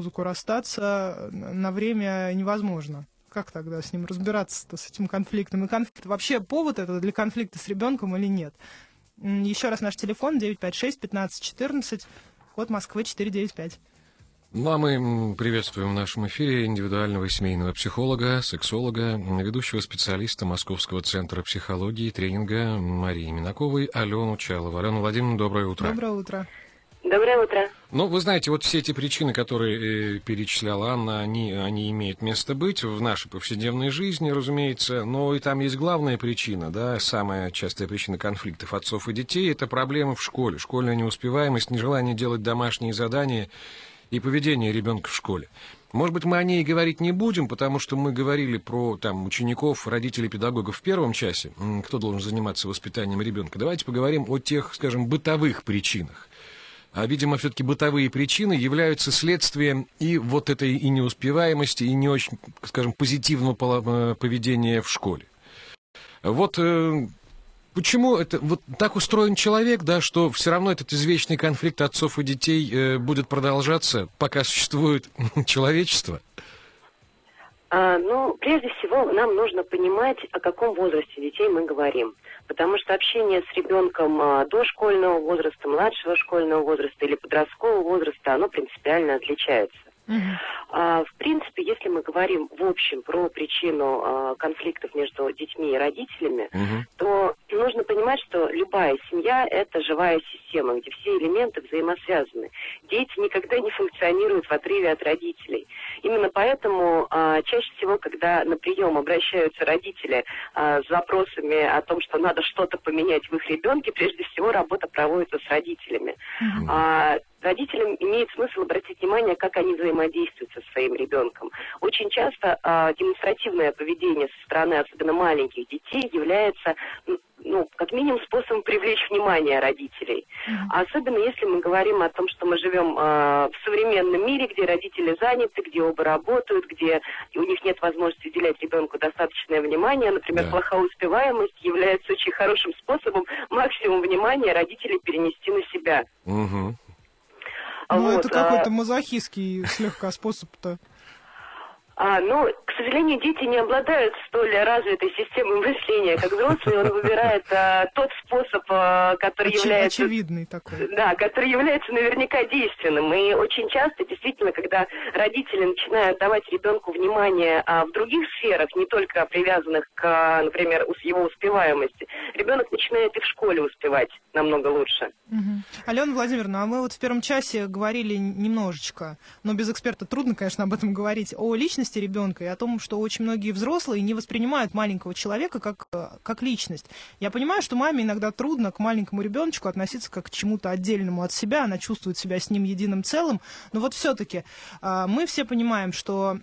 музыку расстаться на время невозможно. Как тогда с ним разбираться-то, с этим конфликтом? И конфликт, вообще повод это для конфликта с ребенком или нет? Еще раз наш телефон 956-1514, код Москвы 495. Ну, а мы приветствуем в нашем эфире индивидуального семейного психолога, сексолога, ведущего специалиста Московского центра психологии и тренинга Марии Минаковой Алену Чалову. Алена Владимировна, доброе утро. Доброе утро. Доброе утро. Ну, вы знаете, вот все эти причины, которые э, перечисляла Анна, они, они имеют место быть в нашей повседневной жизни, разумеется, но и там есть главная причина, да, самая частая причина конфликтов отцов и детей – это проблемы в школе, школьная неуспеваемость, нежелание делать домашние задания – и поведение ребенка в школе. Может быть, мы о ней говорить не будем, потому что мы говорили про там, учеников, родителей, педагогов в первом часе, кто должен заниматься воспитанием ребенка. Давайте поговорим о тех, скажем, бытовых причинах. А, видимо, все-таки бытовые причины являются следствием и вот этой и неуспеваемости, и не очень, скажем, позитивного э, поведения в школе. Вот э, Почему это вот так устроен человек, да, что все равно этот извечный конфликт отцов и детей э, будет продолжаться, пока существует человечество? А, ну, прежде всего, нам нужно понимать, о каком возрасте детей мы говорим. Потому что общение с ребенком а, дошкольного возраста, младшего школьного возраста или подросткового возраста, оно принципиально отличается. А, в принципе, если мы говорим в общем про причину а, конфликтов между детьми и родителями, uh то нужно понимать, что любая семья – это живая система, где все элементы взаимосвязаны. Дети никогда не функционируют в отрыве от родителей. Именно поэтому а, чаще всего, когда на прием обращаются родители а, с запросами о том, что надо что-то поменять в их ребенке, прежде всего работа проводится с родителями. А, родителям имеет смысл обратить внимание, как они взаимодействуют со своим ребенком. Очень часто э, демонстративное поведение со стороны особенно маленьких детей является ну, как минимум способом привлечь внимание родителей. А особенно если мы говорим о том, что мы живем э, в современном мире, где родители заняты, где оба работают, где у них нет возможности уделять ребенку достаточное внимание. Например, да. плохая успеваемость является очень хорошим способом максимум внимания родителей перенести на себя. Угу. Ну, вот, это какой-то а... мазохистский слегка способ-то. А, ну, к сожалению, дети не обладают столь развитой системой мышления, как взрослые. Он выбирает а, тот способ, а, который Очи- является... Очевидный такой. Да, который является наверняка действенным. И очень часто, действительно, когда родители начинают давать ребенку внимание а, в других сферах, не только привязанных к, например, его успеваемости, ребенок начинает и в школе успевать намного лучше. Угу. Алена Владимировна, а мы вот в первом часе говорили немножечко, но без эксперта трудно, конечно, об этом говорить, о личности ребенка и о том, что очень многие взрослые не воспринимают маленького человека как, как личность. Я понимаю, что маме иногда трудно к маленькому ребеночку относиться как к чему-то отдельному от себя, она чувствует себя с ним единым целым, но вот все-таки а, мы все понимаем, что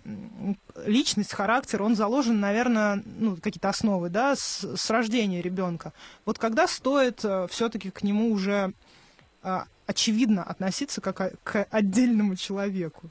личность, характер, он заложен, наверное, ну, какие-то основы, да, с, с рождения ребенка. Вот когда стоит э, все-таки к нему уже очевидно относиться как к отдельному человеку?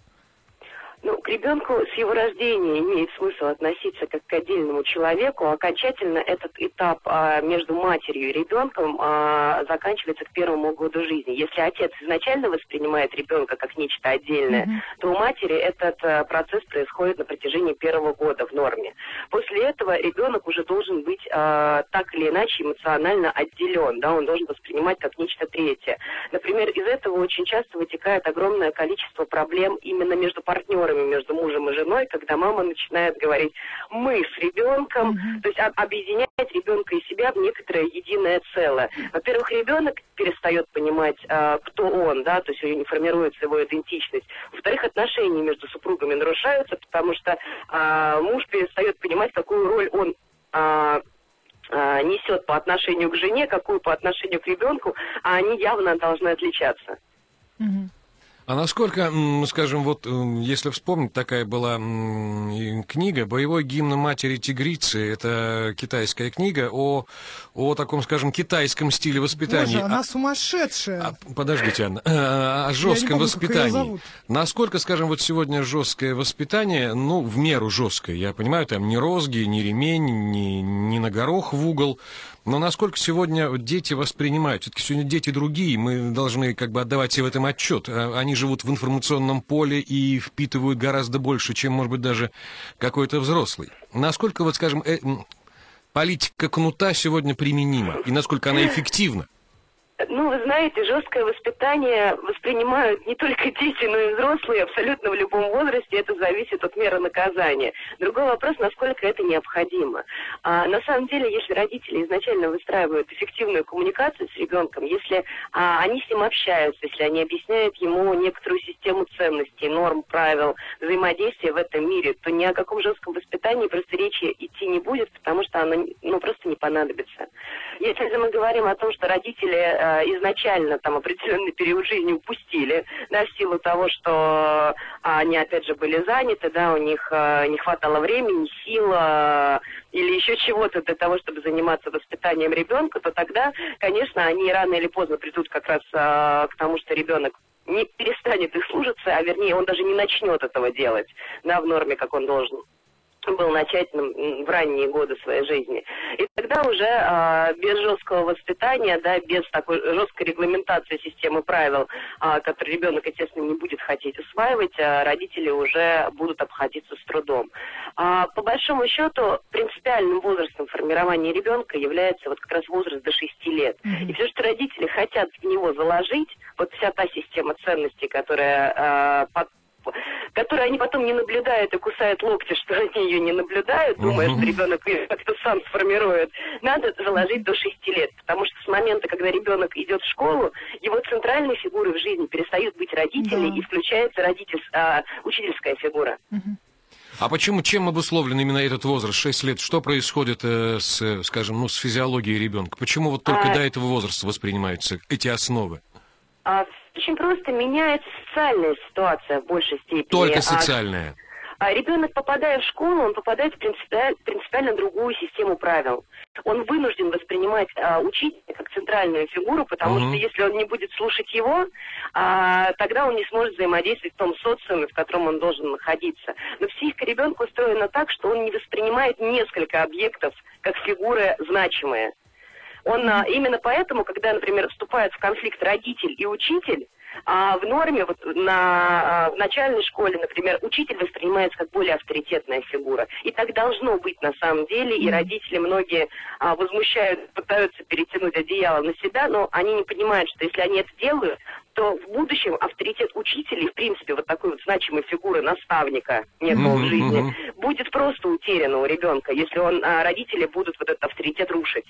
Ну, к ребенку с его рождения имеет смысл относиться как к отдельному человеку. Окончательно этот этап а, между матерью и ребенком а, заканчивается к первому году жизни. Если отец изначально воспринимает ребенка как нечто отдельное, mm-hmm. то у матери этот а, процесс происходит на протяжении первого года в норме. После этого ребенок уже должен быть а, так или иначе эмоционально отделен, да, он должен воспринимать как нечто третье. Например, из этого очень часто вытекает огромное количество проблем именно между партнерами партнерами между мужем и женой, когда мама начинает говорить «мы с ребенком», mm-hmm. то есть объединять ребенка и себя в некоторое единое целое. Во-первых, ребенок перестает понимать, а, кто он, да, то есть не формируется его идентичность. Во-вторых, отношения между супругами нарушаются, потому что а, муж перестает понимать, какую роль он а, несет по отношению к жене, какую по отношению к ребенку, а они явно должны отличаться. Mm-hmm. А насколько, скажем, вот если вспомнить, такая была книга «Боевой гимн матери тигрицы». Это китайская книга о, о таком, скажем, китайском стиле воспитания. Боже, она а, сумасшедшая. А, подождите, Анна. О жестком помню, воспитании. Насколько, скажем, вот сегодня жесткое воспитание, ну, в меру жесткое, я понимаю, там ни розги, ни ремень, ни, ни на горох в угол, но насколько сегодня дети воспринимают? Все-таки сегодня дети другие, мы должны как бы отдавать себе в этом отчет. А, они живут в информационном поле и впитывают гораздо больше, чем, может быть, даже какой-то взрослый. Насколько, вот, скажем, э, политика кнута сегодня применима и насколько она эффективна? Знаете, жесткое воспитание воспринимают не только дети, но и взрослые абсолютно в любом возрасте. Это зависит от меры наказания. Другой вопрос, насколько это необходимо. А, на самом деле, если родители изначально выстраивают эффективную коммуникацию с ребенком, если а, они с ним общаются, если они объясняют ему некоторую систему ценностей, норм, правил, взаимодействия в этом мире, то ни о каком жестком воспитании просто речи идти не будет, потому что оно ну, просто не понадобится. Если мы говорим о том, что родители Э, изначально там определенный период жизни упустили, да, в силу того, что они, опять же, были заняты, да, у них э, не хватало времени, сил э, или еще чего-то для того, чтобы заниматься воспитанием ребенка, то тогда, конечно, они рано или поздно придут как раз к тому, что ребенок не перестанет их служиться, а вернее, он даже не начнет этого делать, да, в норме, как он должен был начать в ранние годы своей жизни. И тогда уже а, без жесткого воспитания, да, без такой жесткой регламентации системы правил, а, которые ребенок, естественно, не будет хотеть усваивать, а родители уже будут обходиться с трудом. А, по большому счету, принципиальным возрастом формирования ребенка является вот как раз возраст до 6 лет. Mm-hmm. И все, что родители хотят в него заложить, вот вся та система ценностей, которая а, под которые они потом не наблюдают и кусают локти, что они ее не наблюдают, думая, что ребенок ее как-то сам сформирует, надо заложить до 6 лет. Потому что с момента, когда ребенок идет в школу, его центральной фигурой в жизни перестают быть родители, да. и включается родитель, а, учительская фигура. А почему, чем обусловлен именно этот возраст, 6 лет? Что происходит э, с, скажем, ну, с физиологией ребенка? Почему вот только а... до этого возраста воспринимаются эти основы? А, очень просто меняется социальная ситуация в большей степени. Только а социальная. А, ребенок, попадая в школу, он попадает в принципиально, принципиально другую систему правил. Он вынужден воспринимать а, учителя как центральную фигуру, потому угу. что если он не будет слушать его, а, тогда он не сможет взаимодействовать в том социуме, в котором он должен находиться. Но психика ребенка устроена так, что он не воспринимает несколько объектов как фигуры значимые. Он а, именно поэтому, когда, например, вступает в конфликт родитель и учитель, а в норме, вот на, а, в начальной школе, например, учитель воспринимается как более авторитетная фигура. И так должно быть на самом деле. И родители многие а, возмущают, пытаются перетянуть одеяло на себя, но они не понимают, что если они это делают, то в будущем авторитет учителей, в принципе, вот такой вот значимой фигуры наставника некого mm-hmm, в жизни, mm-hmm. будет просто утерян у ребенка, если он, а, родители будут вот этот авторитет рушить.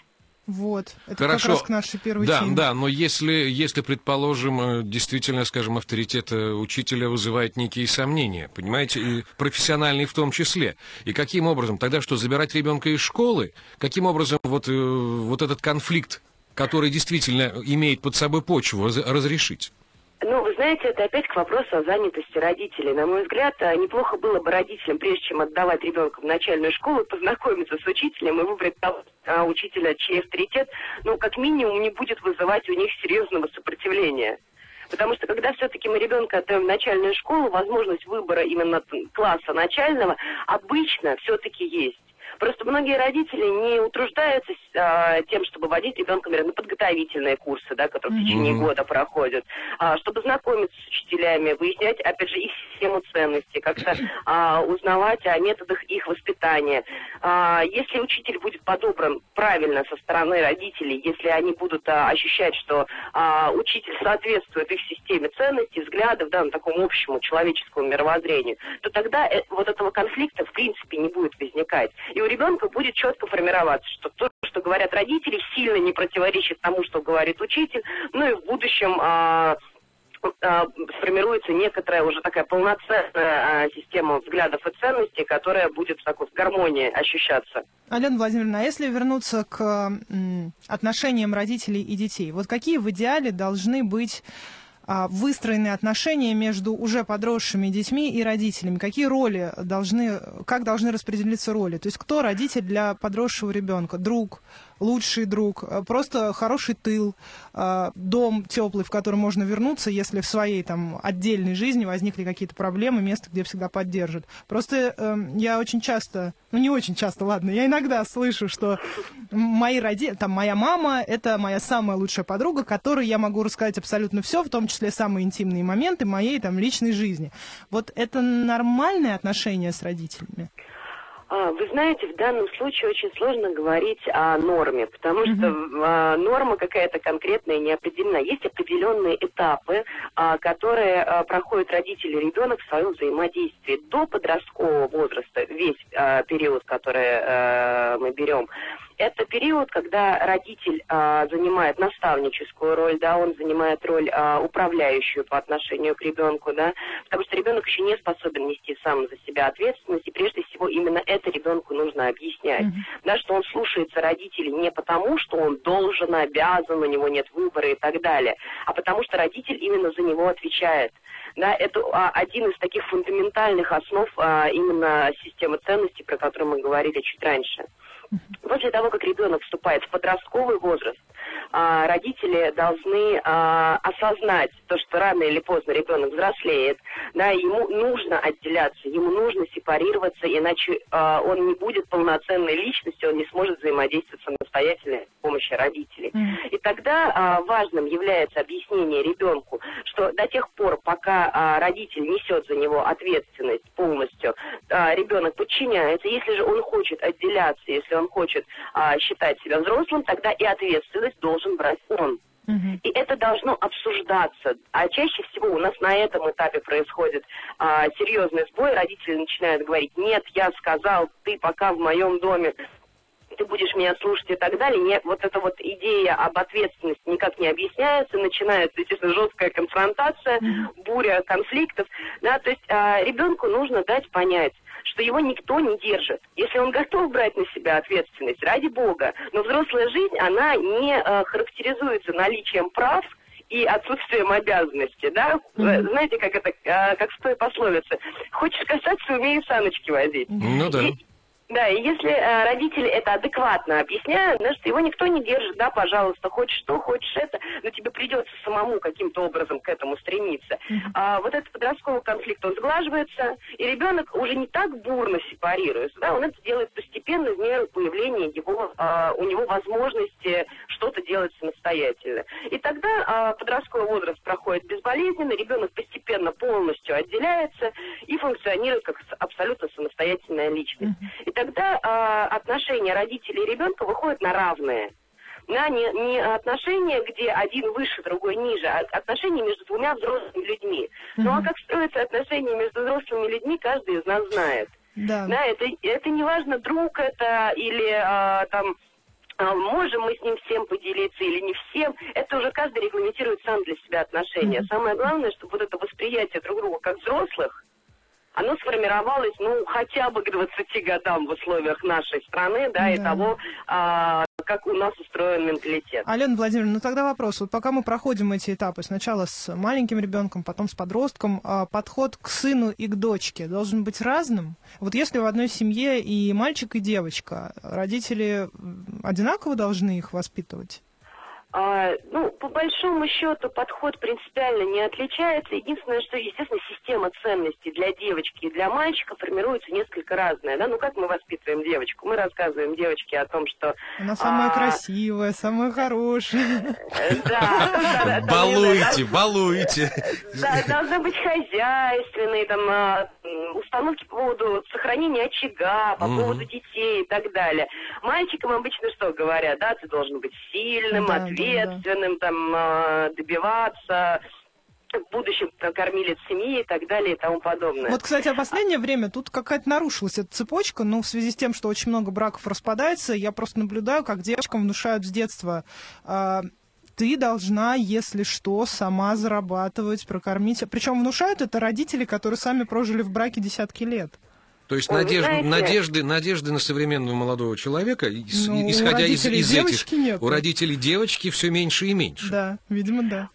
Вот, это Хорошо. как раз к нашей первой да, теме. Да, но если, если, предположим, э, действительно, скажем, авторитет э, учителя вызывает некие сомнения, понимаете, и профессиональные в том числе, и каким образом, тогда что, забирать ребенка из школы, каким образом вот, э, вот этот конфликт, который действительно имеет под собой почву, разрешить? Ну, вы знаете, это опять к вопросу о занятости родителей. На мой взгляд, а, неплохо было бы родителям, прежде чем отдавать ребенка в начальную школу, познакомиться с учителем и выбрать того а, учителя, чей авторитет, ну, как минимум, не будет вызывать у них серьезного сопротивления. Потому что когда все-таки мы ребенка отдаем в начальную школу, возможность выбора именно класса начального обычно все-таки есть. Просто многие родители не утруждаются а, тем, чтобы водить ребенка, например, на подготовительные курсы, да, которые mm-hmm. в течение года проходят, а, чтобы знакомиться с учителями, выяснять, опять же, их систему ценностей, как-то а, узнавать о методах их воспитания. А, если учитель будет подобран правильно со стороны родителей, если они будут а, ощущать, что а, учитель соответствует их системе ценностей, взглядов, да, на такому общему человеческому мировоззрению, то тогда э, вот этого конфликта в принципе не будет возникать. И у ребенка будет четко формироваться, что то, что говорят родители, сильно не противоречит тому, что говорит учитель, ну и в будущем а, а, сформируется некоторая уже такая полноценная а, система взглядов и ценностей, которая будет в такой в гармонии ощущаться. Алена Владимировна, а если вернуться к отношениям родителей и детей, вот какие в идеале должны быть выстроены отношения между уже подросшими детьми и родителями? Какие роли должны, как должны распределиться роли? То есть кто родитель для подросшего ребенка? Друг, лучший друг, а, просто хороший тыл, а, дом теплый, в который можно вернуться, если в своей там отдельной жизни возникли какие-то проблемы, место, где всегда поддержат. Просто э, я очень часто, ну не очень часто, ладно, я иногда слышу, что мои родители, там моя мама, это моя самая лучшая подруга, которой я могу рассказать абсолютно все, в том числе самые интимные моменты моей там личной жизни. Вот это нормальное отношение с родителями? А, вы знаете, в данном случае очень сложно говорить о норме, потому mm-hmm. что а, норма какая-то конкретная не определена. Есть определенные этапы, а, которые проходят родители и ребенок в своем взаимодействии. До подросткового возраста, весь период, который а, мы берем, это период, когда родитель а, занимает наставническую роль, да, он занимает роль а, управляющую по отношению к ребенку, да, потому что ребенок еще не способен нести сам за себя ответственность, и прежде всего именно это ребенку нужно объяснять, mm-hmm. да, что он слушается родителей не потому, что он должен, обязан, у него нет выбора и так далее, а потому что родитель именно за него отвечает. Да, это а, один из таких фундаментальных основ а, именно системы ценностей, про которую мы говорили чуть раньше. После того, как ребенок вступает в подростковый возраст, а, родители должны а, осознать то, что рано или поздно ребенок взрослеет, да, ему нужно отделяться, ему нужно сепарироваться, иначе а, он не будет полноценной личностью, он не сможет взаимодействовать самостоятельно с помощью родителей. И тогда важным является объяснение ребенку, что до тех пор, пока родитель несет за него ответственность полностью, а, ребенок подчиняется. Если же он хочет отделяться, если он хочет а, считать себя взрослым, тогда и ответственность должен брать он. И это должно обсуждаться. А чаще всего у нас на этом этапе происходит а, серьезный сбой. Родители начинают говорить, нет, я сказал, ты пока в моем доме ты будешь меня слушать и так далее. Не, вот эта вот идея об ответственности никак не объясняется, начинается, естественно, жесткая конфронтация, буря конфликтов. Да, то есть а, ребенку нужно дать понять, что его никто не держит. Если он готов брать на себя ответственность, ради бога. Но взрослая жизнь, она не а, характеризуется наличием прав, и отсутствием обязанности, да? Mm-hmm. Знаете, как это, а, как в той пословице. Хочешь касаться, умею саночки возить. Ну да. И, да, и если э, родители это адекватно объясняют, что его никто не держит, да, пожалуйста, хочешь что, хочешь это, но тебе придется самому каким-то образом к этому стремиться. А, вот этот подростковый конфликт, он сглаживается, и ребенок уже не так бурно сепарируется, да, он это делает постепенно в меру появления его, а, у него возможности что-то делать самостоятельно. И тогда а, подростковый возраст проходит безболезненно, ребенок постепенно полностью отделяется и функционирует как абсолютно самостоятельная личность. Mm-hmm тогда э, отношения родителей и ребенка выходят на равные. Да, не, не отношения, где один выше, другой ниже, а отношения между двумя взрослыми людьми. Ну а как строятся отношения между взрослыми людьми, каждый из нас знает. Да. Да, это, это не важно, друг это или а, там а, можем мы с ним всем поделиться или не всем, это уже каждый регламентирует сам для себя отношения. Mm-hmm. Самое главное, чтобы вот это восприятие друг друга как взрослых, оно сформировалось, ну, хотя бы к 20 годам в условиях нашей страны, да, да. и того, а, как у нас устроен менталитет. Алена Владимировна, ну тогда вопрос. Вот пока мы проходим эти этапы, сначала с маленьким ребенком, потом с подростком, а подход к сыну и к дочке должен быть разным? Вот если в одной семье и мальчик, и девочка, родители одинаково должны их воспитывать? А, ну, по большому счету подход принципиально не отличается. Единственное, что, естественно, система ценностей для девочки и для мальчика формируется несколько разная. Да? Ну, как мы воспитываем девочку? Мы рассказываем девочке о том, что... Она самая а... красивая, самая хорошая. Да. Балуйте, балуйте. Да, должна быть хозяйственной, там, а, установки по поводу сохранения очага, по поводу детей и так далее. Мальчикам обычно что говорят? Да, ты должен быть сильным, ответственным ответственным, там, а, добиваться в будущем кормилец семьи и так далее и тому подобное. Вот, кстати, в последнее время тут какая-то нарушилась эта цепочка, но в связи с тем, что очень много браков распадается, я просто наблюдаю, как девочкам внушают с детства э, ты должна, если что, сама зарабатывать, прокормить. Причем внушают это родители, которые сами прожили в браке десятки лет. То есть надежд, знаете... надежды, надежды на современного молодого человека, ну, исходя из, из этих, нет. у родителей девочки все меньше и меньше. Да, видимо, да.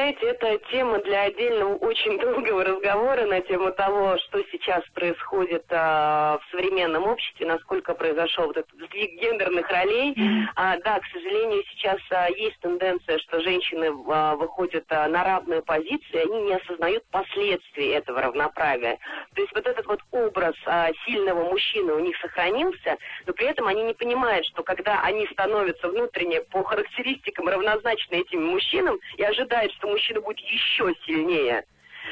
Знаете, это тема для отдельного очень долгого разговора на тему того, что сейчас происходит а, в современном обществе, насколько произошел вот этот сдвиг гендерных ролей. А, да, к сожалению, сейчас а, есть тенденция, что женщины а, выходят а, на равную позицию, они не осознают последствий этого равноправия. То есть вот этот вот образ а, сильного мужчины у них сохранился, но при этом они не понимают, что когда они становятся внутренне по характеристикам равнозначны этим мужчинам и ожидают, что мужчина будет еще сильнее,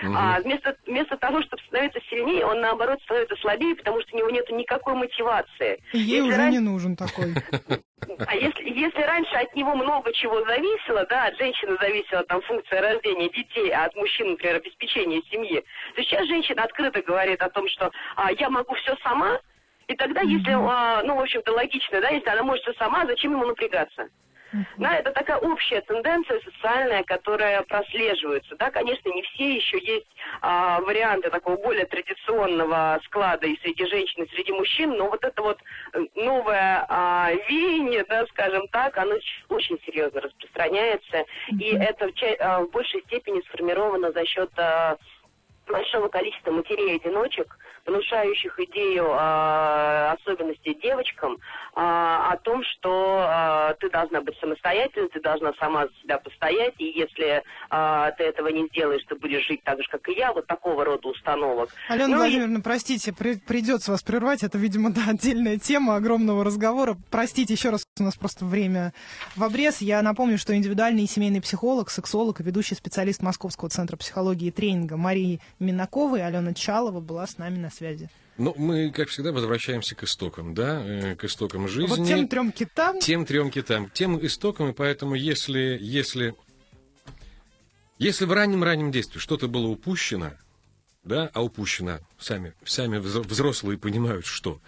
Мгм. а вместо, вместо того, чтобы становиться сильнее, он наоборот становится слабее, потому что у него нет никакой мотивации. И ей Если уже ран- не нужен такой. а если, если раньше от него много чего зависело, да, от женщины зависела там функция рождения детей, а от мужчин, например, обеспечение семьи, то сейчас женщина открыто говорит о том, что а, я могу все сама, и тогда, если, а, ну, в общем-то, логично, да, если она может все сама, зачем ему напрягаться? Да, это такая общая тенденция социальная, которая прослеживается. Да, конечно, не все еще есть а, варианты такого более традиционного склада и среди женщин, и среди мужчин, но вот это вот э, новое а, веяние, да, скажем так, оно очень серьезно распространяется, и это в, ча- а, в большей степени сформировано за счет а, большого количества матерей-одиночек, внушающих идею а, особенностей девочкам а, о том, что а, ты должна быть самостоятельной, ты должна сама за себя постоять, и если а, ты этого не сделаешь, ты будешь жить так же, как и я, вот такого рода установок. Алена Ну и- Владимировна, простите, при- придется вас прервать. Это, видимо, да, отдельная тема огромного разговора. Простите, еще раз, у нас просто время в обрез. Я напомню, что индивидуальный и семейный психолог, сексолог и ведущий специалист Московского центра психологии и тренинга Марии Минакова и Алена Чалова была с нами на связи. Ну, мы, как всегда, возвращаемся к истокам, да, э, к истокам жизни. Вот тем трем китам тем трем китам, тем истокам, и поэтому если, если, если в раннем-раннем действии что-то было упущено, да, а упущено, сами, сами взро- взрослые понимают, что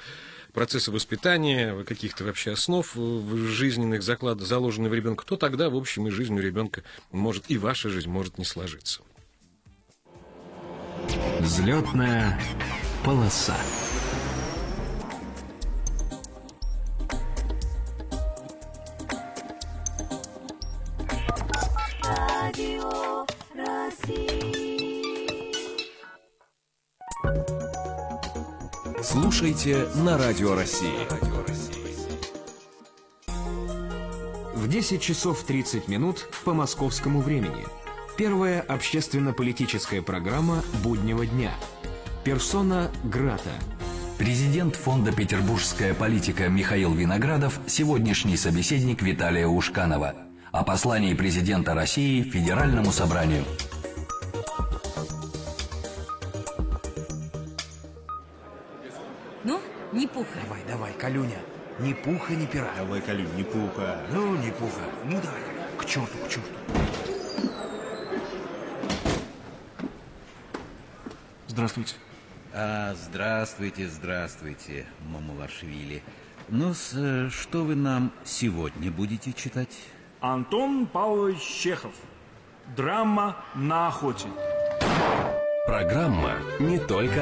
процессы воспитания, каких-то вообще основ жизненных заклад, заложены в ребенка, то тогда, в общем, и жизнь у ребенка может, и ваша жизнь может не сложиться. Взлетная полоса. Слушайте на Радио России. В 10 часов 30 минут по московскому времени. Первая общественно-политическая программа буднего дня. Персона Грата. Президент фонда «Петербургская политика» Михаил Виноградов – сегодняшний собеседник Виталия Ушканова. О послании президента России Федеральному собранию. Ну, не пуха. Давай, давай, Калюня. Ни пуха, ни пера. Давай, Калюнь, не пуха. Ну, не пуха. Ну, давай, Калюня. К черту, к черту. Здравствуйте. А, здравствуйте, здравствуйте, Мамулашвили. Ну, с, э, что вы нам сегодня будете читать? Антон Павлович Чехов. Драма на охоте. Программа не только